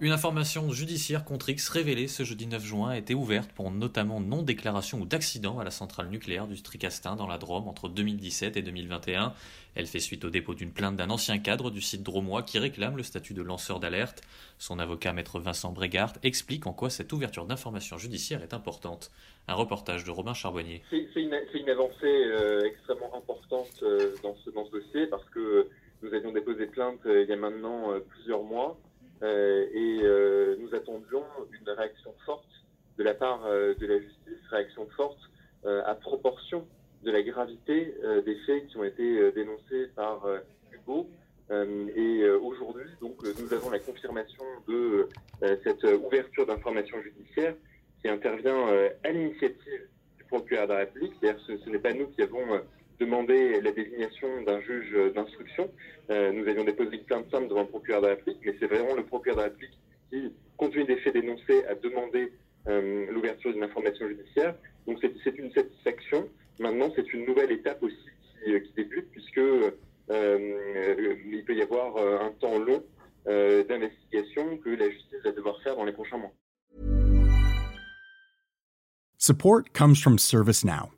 Une information judiciaire contre X révélée ce jeudi 9 juin a été ouverte pour notamment non-déclaration ou d'accident à la centrale nucléaire du Tricastin dans la Drôme entre 2017 et 2021. Elle fait suite au dépôt d'une plainte d'un ancien cadre du site dromois qui réclame le statut de lanceur d'alerte. Son avocat maître Vincent Brégard explique en quoi cette ouverture d'information judiciaire est importante. Un reportage de Robin Charbonnier. C'est une, avancée euh, extrêmement importante euh, dans, ce, dossier parce que nous avions déposé plainte euh, il y a maintenant plusieurs mois euh, et euh, nous attendions une réaction forte de la part euh, de la justice, réaction forte à proportion de la gravité des faits qui ont été dénoncés par Hugo. et aujourd'hui, donc, nous avons la confirmation de cette ouverture d'information judiciaire qui intervient à l'initiative du procureur de la République. C'est-à-dire ce, ce n'est pas nous qui avons demandé la désignation d'un juge d'instruction. Euh, nous avions déposé une plainte simple devant le procureur de la République, mais c'est vraiment le procureur de la République qui, compte tenu des faits dénoncés, a demandé euh, l'ouverture d'une information judiciaire. Donc c'est une satisfaction. Maintenant, c'est une nouvelle étape aussi qui, euh, qui débute, puisque il peut y avoir un temps long d'investigation que la justice va devoir faire dans les prochains mois. Support comes from ServiceNow.